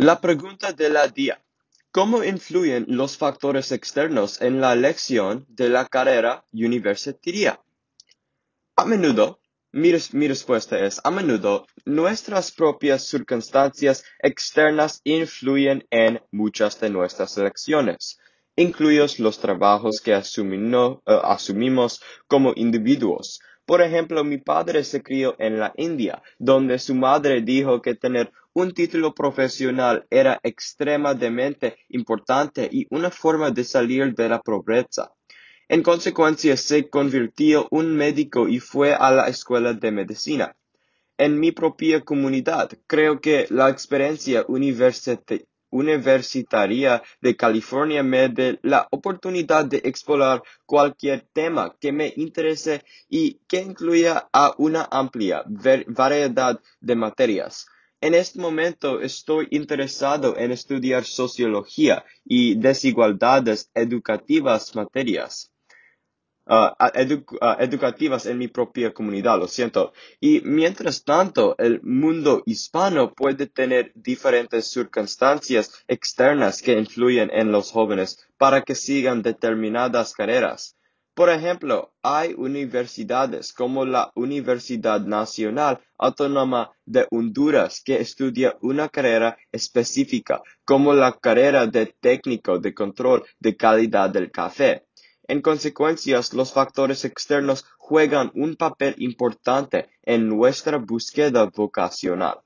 La pregunta de la día. ¿Cómo influyen los factores externos en la elección de la carrera universitaria? A menudo, mi, respuesta es, a menudo nuestras propias circunstancias externas influyen en muchas de nuestras elecciones, incluidos los trabajos que uh, asumimos como individuos, por ejemplo, mi padre se crió en la India, donde su madre dijo que tener un título profesional era extremadamente importante y una forma de salir de la pobreza. En consecuencia, se convirtió un médico y fue a la escuela de medicina. En mi propia comunidad, creo que la experiencia universitaria Universitaria de California me dé la oportunidad de explorar cualquier tema que me interese y que incluya a una amplia variedad de materias. En este momento estoy interesado en estudiar sociología y desigualdades educativas materias. Uh, uh, educativas en mi propia comunidad, lo siento. Y mientras tanto, el mundo hispano puede tener diferentes circunstancias externas que influyen en los jóvenes para que sigan determinadas carreras. Por ejemplo, hay universidades como la Universidad Nacional Autónoma de Honduras que estudia una carrera específica, como la carrera de técnico de control de calidad del café. En consecuencia, los factores externos juegan un papel importante en nuestra búsqueda vocacional.